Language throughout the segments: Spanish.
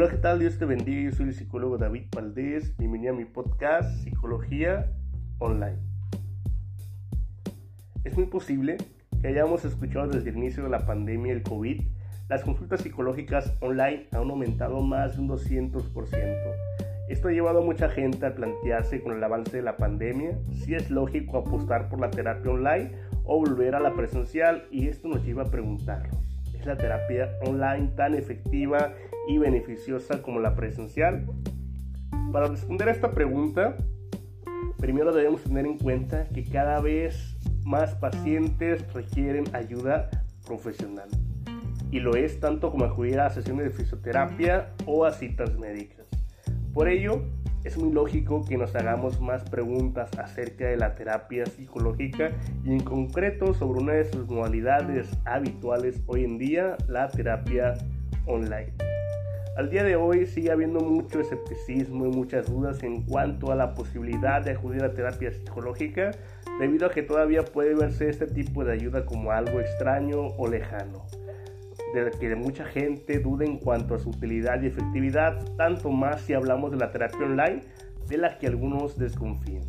Hola, ¿qué tal? Dios te bendiga. Yo soy el psicólogo David Valdés. Bienvenido a mi podcast Psicología Online. Es muy posible que hayamos escuchado desde el inicio de la pandemia del COVID, las consultas psicológicas online han aumentado más de un 200%. Esto ha llevado a mucha gente a plantearse con el avance de la pandemia si es lógico apostar por la terapia online o volver a la presencial y esto nos lleva a preguntarnos, ¿es la terapia online tan efectiva y beneficiosa como la presencial? Para responder a esta pregunta, primero debemos tener en cuenta que cada vez más pacientes requieren ayuda profesional. Y lo es tanto como acudir a sesiones de fisioterapia o a citas médicas. Por ello, es muy lógico que nos hagamos más preguntas acerca de la terapia psicológica y en concreto sobre una de sus modalidades habituales hoy en día, la terapia online. Al día de hoy sigue habiendo mucho escepticismo y muchas dudas en cuanto a la posibilidad de acudir a terapia psicológica debido a que todavía puede verse este tipo de ayuda como algo extraño o lejano, de que mucha gente duda en cuanto a su utilidad y efectividad, tanto más si hablamos de la terapia online, de la que algunos desconfían.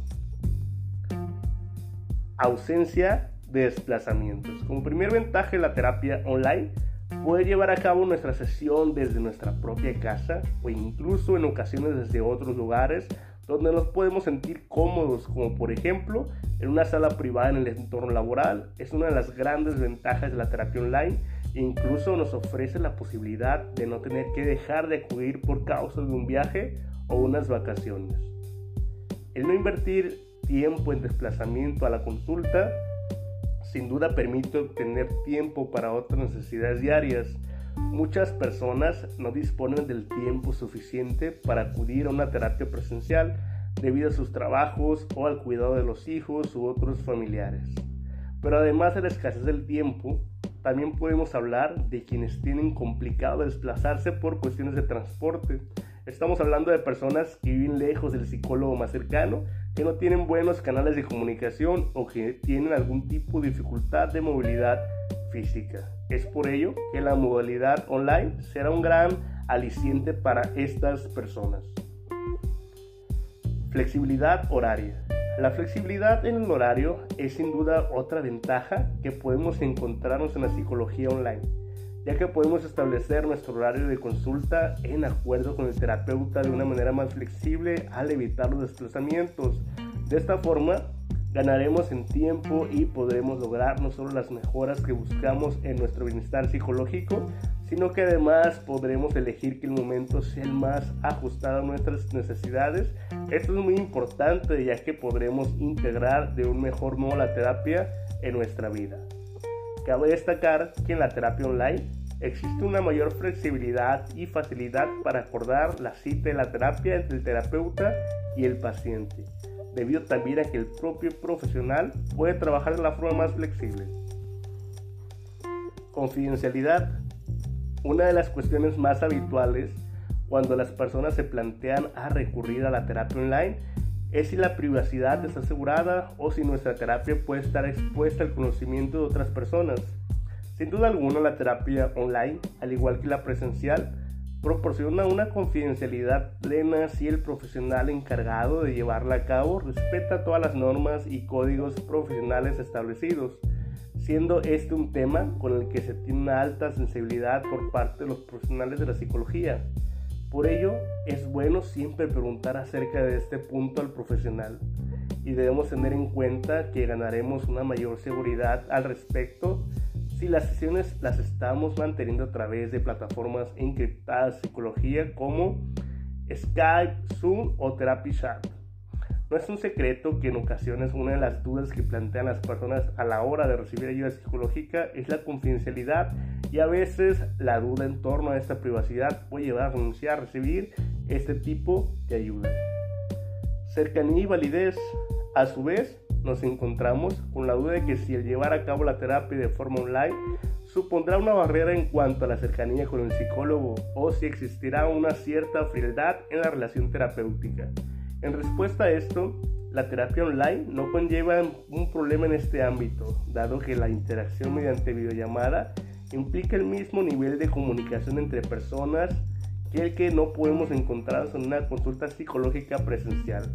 Ausencia de desplazamientos. Como primer ventaja de la terapia online, puede llevar a cabo nuestra sesión desde nuestra propia casa o incluso en ocasiones desde otros lugares donde nos podemos sentir cómodos, como por ejemplo en una sala privada en el entorno laboral. Es una de las grandes ventajas de la terapia online e incluso nos ofrece la posibilidad de no tener que dejar de acudir por causa de un viaje o unas vacaciones. El no invertir tiempo en desplazamiento a la consulta sin duda permite obtener tiempo para otras necesidades diarias. Muchas personas no disponen del tiempo suficiente para acudir a una terapia presencial debido a sus trabajos o al cuidado de los hijos u otros familiares. Pero además de la escasez del tiempo, también podemos hablar de quienes tienen complicado desplazarse por cuestiones de transporte. Estamos hablando de personas que viven lejos del psicólogo más cercano que no tienen buenos canales de comunicación o que tienen algún tipo de dificultad de movilidad física. Es por ello que la modalidad online será un gran aliciente para estas personas. Flexibilidad horaria. La flexibilidad en el horario es sin duda otra ventaja que podemos encontrarnos en la psicología online ya que podemos establecer nuestro horario de consulta en acuerdo con el terapeuta de una manera más flexible al evitar los desplazamientos. De esta forma, ganaremos en tiempo y podremos lograr no solo las mejoras que buscamos en nuestro bienestar psicológico, sino que además podremos elegir que el momento sea el más ajustado a nuestras necesidades. Esto es muy importante ya que podremos integrar de un mejor modo la terapia en nuestra vida. Cabe destacar que en la terapia online existe una mayor flexibilidad y facilidad para acordar la cita de la terapia entre el terapeuta y el paciente, debido también a que el propio profesional puede trabajar de la forma más flexible. Confidencialidad. Una de las cuestiones más habituales cuando las personas se plantean a recurrir a la terapia online es si la privacidad está asegurada o si nuestra terapia puede estar expuesta al conocimiento de otras personas. Sin duda alguna la terapia online, al igual que la presencial, proporciona una confidencialidad plena si el profesional encargado de llevarla a cabo respeta todas las normas y códigos profesionales establecidos, siendo este un tema con el que se tiene una alta sensibilidad por parte de los profesionales de la psicología. Por ello, es bueno siempre preguntar acerca de este punto al profesional y debemos tener en cuenta que ganaremos una mayor seguridad al respecto si las sesiones las estamos manteniendo a través de plataformas encriptadas de psicología como Skype, Zoom o Therapy Chat. No es un secreto que en ocasiones una de las dudas que plantean las personas a la hora de recibir ayuda psicológica es la confidencialidad y a veces la duda en torno a esta privacidad puede llevar a renunciar a recibir este tipo de ayuda. Cercanía y validez. A su vez, nos encontramos con la duda de que si el llevar a cabo la terapia de forma online supondrá una barrera en cuanto a la cercanía con el psicólogo o si existirá una cierta frialdad en la relación terapéutica. En respuesta a esto, la terapia online no conlleva un problema en este ámbito, dado que la interacción mediante videollamada implica el mismo nivel de comunicación entre personas que el que no podemos encontrarnos en una consulta psicológica presencial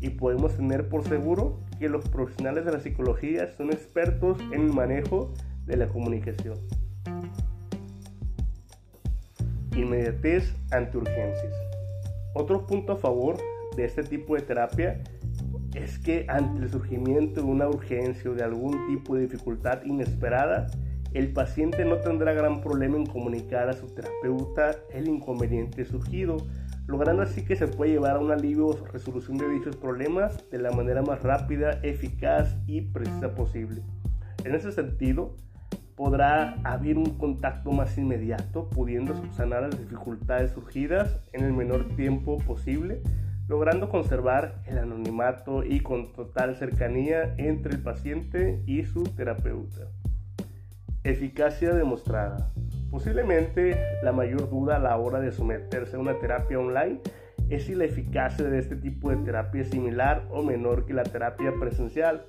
y podemos tener por seguro que los profesionales de la psicología son expertos en el manejo de la comunicación. Inmediatez ante urgencias. Otro punto a favor de este tipo de terapia es que ante el surgimiento de una urgencia o de algún tipo de dificultad inesperada, el paciente no tendrá gran problema en comunicar a su terapeuta el inconveniente surgido, logrando así que se puede llevar a un alivio o resolución de dichos problemas de la manera más rápida, eficaz y precisa posible. En ese sentido, podrá haber un contacto más inmediato, pudiendo subsanar las dificultades surgidas en el menor tiempo posible, logrando conservar el anonimato y con total cercanía entre el paciente y su terapeuta. Eficacia demostrada. Posiblemente la mayor duda a la hora de someterse a una terapia online es si la eficacia de este tipo de terapia es similar o menor que la terapia presencial.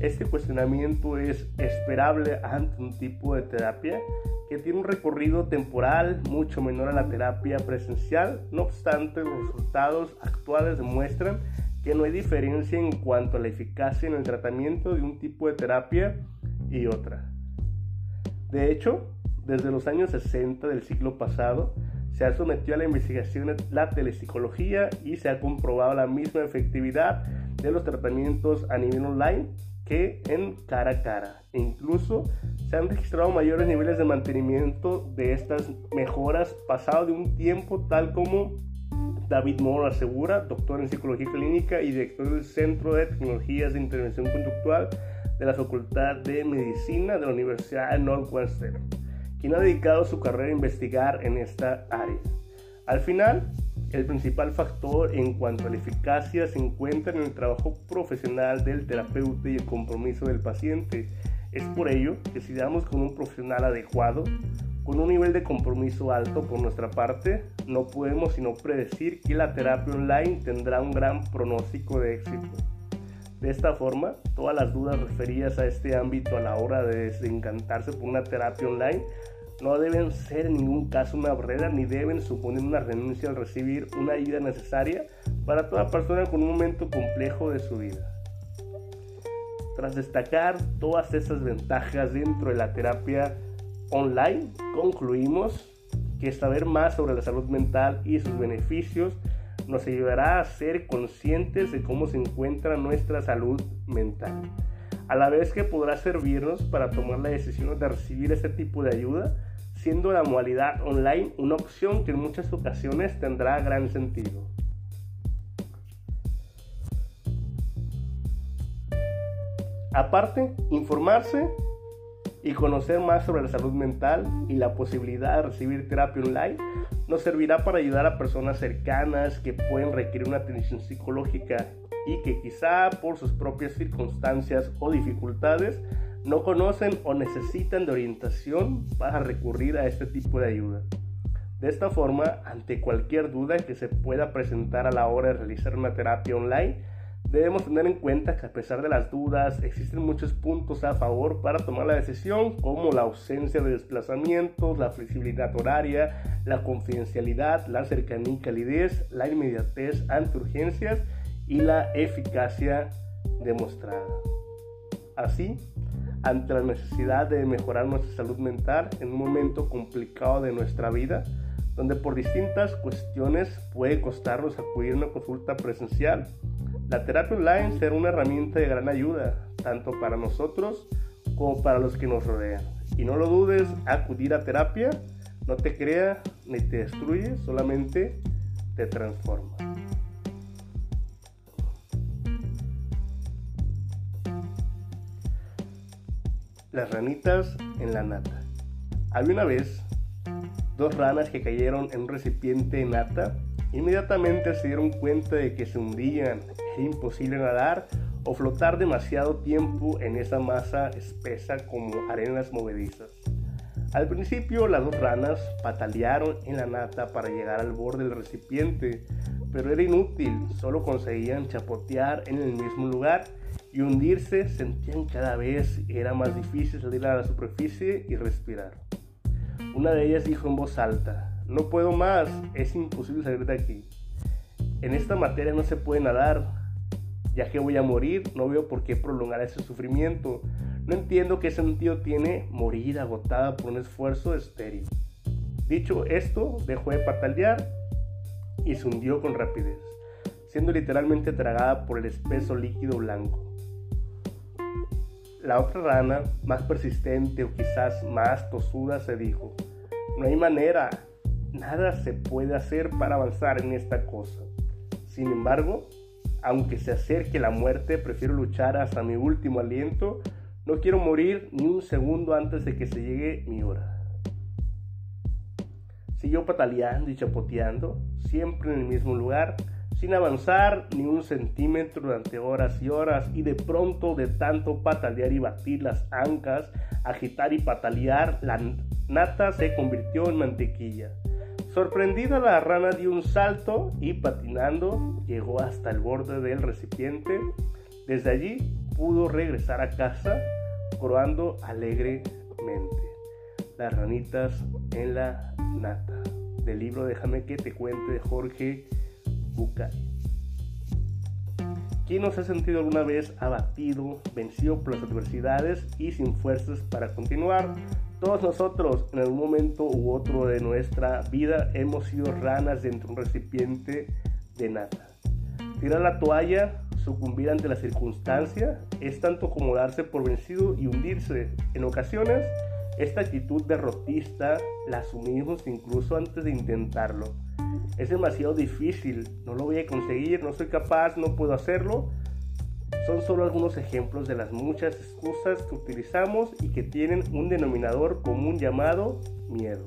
Este cuestionamiento es esperable ante un tipo de terapia que tiene un recorrido temporal mucho menor a la terapia presencial. No obstante, los resultados actuales demuestran que no hay diferencia en cuanto a la eficacia en el tratamiento de un tipo de terapia y otra. De hecho, desde los años 60 del siglo pasado, se ha sometido a la investigación la telepsicología y se ha comprobado la misma efectividad de los tratamientos a nivel online que en cara a cara. Incluso se han registrado mayores niveles de mantenimiento de estas mejoras pasado de un tiempo tal como David Moore asegura, doctor en psicología clínica y director del Centro de Tecnologías de Intervención Conductual de la Facultad de Medicina de la Universidad de Northwestern, quien ha dedicado su carrera a investigar en esta área. Al final, el principal factor en cuanto a la eficacia se encuentra en el trabajo profesional del terapeuta y el compromiso del paciente. Es por ello que si damos con un profesional adecuado, con un nivel de compromiso alto por nuestra parte, no podemos sino predecir que la terapia online tendrá un gran pronóstico de éxito. De esta forma, todas las dudas referidas a este ámbito a la hora de desencantarse por una terapia online no deben ser en ningún caso una barrera ni deben suponer una renuncia al recibir una ayuda necesaria para toda persona con un momento complejo de su vida. Tras destacar todas esas ventajas dentro de la terapia online, concluimos que saber más sobre la salud mental y sus beneficios nos ayudará a ser conscientes de cómo se encuentra nuestra salud mental, a la vez que podrá servirnos para tomar la decisión de recibir este tipo de ayuda, siendo la modalidad online una opción que en muchas ocasiones tendrá gran sentido. Aparte, informarse y conocer más sobre la salud mental y la posibilidad de recibir terapia online nos servirá para ayudar a personas cercanas que pueden requerir una atención psicológica y que quizá por sus propias circunstancias o dificultades no conocen o necesitan de orientación para recurrir a este tipo de ayuda. De esta forma, ante cualquier duda que se pueda presentar a la hora de realizar una terapia online, Debemos tener en cuenta que a pesar de las dudas, existen muchos puntos a favor para tomar la decisión, como la ausencia de desplazamientos, la flexibilidad horaria, la confidencialidad, la cercanía y calidez, la inmediatez ante urgencias y la eficacia demostrada. Así, ante la necesidad de mejorar nuestra salud mental en un momento complicado de nuestra vida, donde por distintas cuestiones puede costarnos acudir a una consulta presencial, la terapia online será una herramienta de gran ayuda, tanto para nosotros como para los que nos rodean. Y no lo dudes, acudir a terapia no te crea ni te destruye, solamente te transforma. Las ranitas en la nata. Había una vez dos ranas que cayeron en un recipiente de nata. Inmediatamente se dieron cuenta de que se hundían imposible nadar o flotar demasiado tiempo en esa masa espesa como arenas movedizas. Al principio las dos ranas patalearon en la nata para llegar al borde del recipiente, pero era inútil, solo conseguían chapotear en el mismo lugar y hundirse sentían cada vez era más difícil salir a la superficie y respirar. Una de ellas dijo en voz alta, no puedo más, es imposible salir de aquí. En esta materia no se puede nadar, ya que voy a morir, no veo por qué prolongar ese sufrimiento. No entiendo qué sentido tiene morir agotada por un esfuerzo estéril. Dicho esto, dejó de patalear y se hundió con rapidez, siendo literalmente tragada por el espeso líquido blanco. La otra rana, más persistente o quizás más tosuda, se dijo, no hay manera, nada se puede hacer para avanzar en esta cosa. Sin embargo, aunque se acerque la muerte, prefiero luchar hasta mi último aliento. No quiero morir ni un segundo antes de que se llegue mi hora. Siguió pataleando y chapoteando, siempre en el mismo lugar, sin avanzar ni un centímetro durante horas y horas, y de pronto de tanto patalear y batir las ancas, agitar y patalear, la nata se convirtió en mantequilla. Sorprendida la rana dio un salto y patinando llegó hasta el borde del recipiente. Desde allí pudo regresar a casa croando alegremente. Las ranitas en la nata. Del libro Déjame que te cuente de Jorge Bucay. ¿Quién nos ha sentido alguna vez abatido, vencido por las adversidades y sin fuerzas para continuar? Todos nosotros en algún momento u otro de nuestra vida hemos sido ranas dentro de un recipiente de nada. Tirar la toalla, sucumbir ante la circunstancia, es tanto como darse por vencido y hundirse. En ocasiones, esta actitud derrotista la asumimos incluso antes de intentarlo es demasiado difícil, no lo voy a conseguir, no soy capaz, no puedo hacerlo. Son solo algunos ejemplos de las muchas excusas que utilizamos y que tienen un denominador común llamado miedo.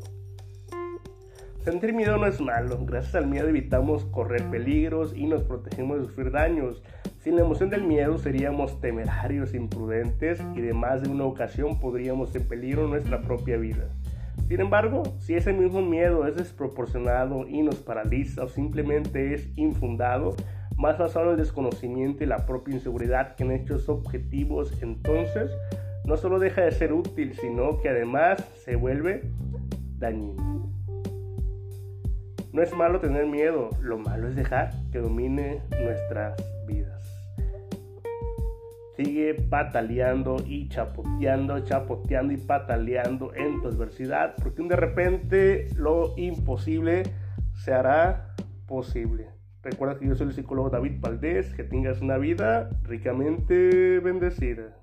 Sentir miedo no es malo, gracias al miedo evitamos correr peligros y nos protegemos de sufrir daños. Sin la emoción del miedo seríamos temerarios, imprudentes y de más de una ocasión podríamos en peligro nuestra propia vida. Sin embargo, si ese mismo miedo es desproporcionado y nos paraliza o simplemente es infundado, más basado en el desconocimiento y la propia inseguridad que en hechos objetivos, entonces no solo deja de ser útil, sino que además se vuelve dañino. No es malo tener miedo, lo malo es dejar que domine nuestras vidas. Sigue pataleando y chapoteando, chapoteando y pataleando en tu adversidad, porque de repente lo imposible se hará posible. Recuerda que yo soy el psicólogo David Valdés, que tengas una vida ricamente bendecida.